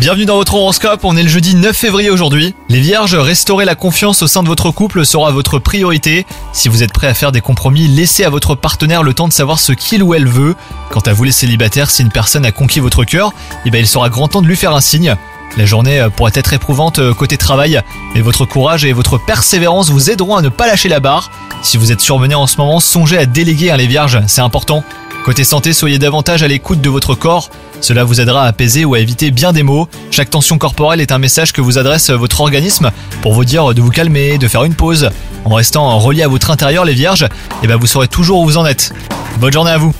Bienvenue dans votre horoscope, on est le jeudi 9 février aujourd'hui. Les vierges, restaurer la confiance au sein de votre couple sera votre priorité. Si vous êtes prêt à faire des compromis, laissez à votre partenaire le temps de savoir ce qu'il ou elle veut. Quant à vous les célibataires, si une personne a conquis votre cœur, eh ben il sera grand temps de lui faire un signe. La journée euh, pourrait être éprouvante euh, côté travail, mais votre courage et votre persévérance vous aideront à ne pas lâcher la barre. Si vous êtes surmené en ce moment, songez à déléguer hein, les vierges, c'est important. Côté santé, soyez davantage à l'écoute de votre corps. Cela vous aidera à apaiser ou à éviter bien des maux. Chaque tension corporelle est un message que vous adresse votre organisme pour vous dire de vous calmer, de faire une pause. En restant relié à votre intérieur, les vierges, eh ben vous saurez toujours où vous en êtes. Bonne journée à vous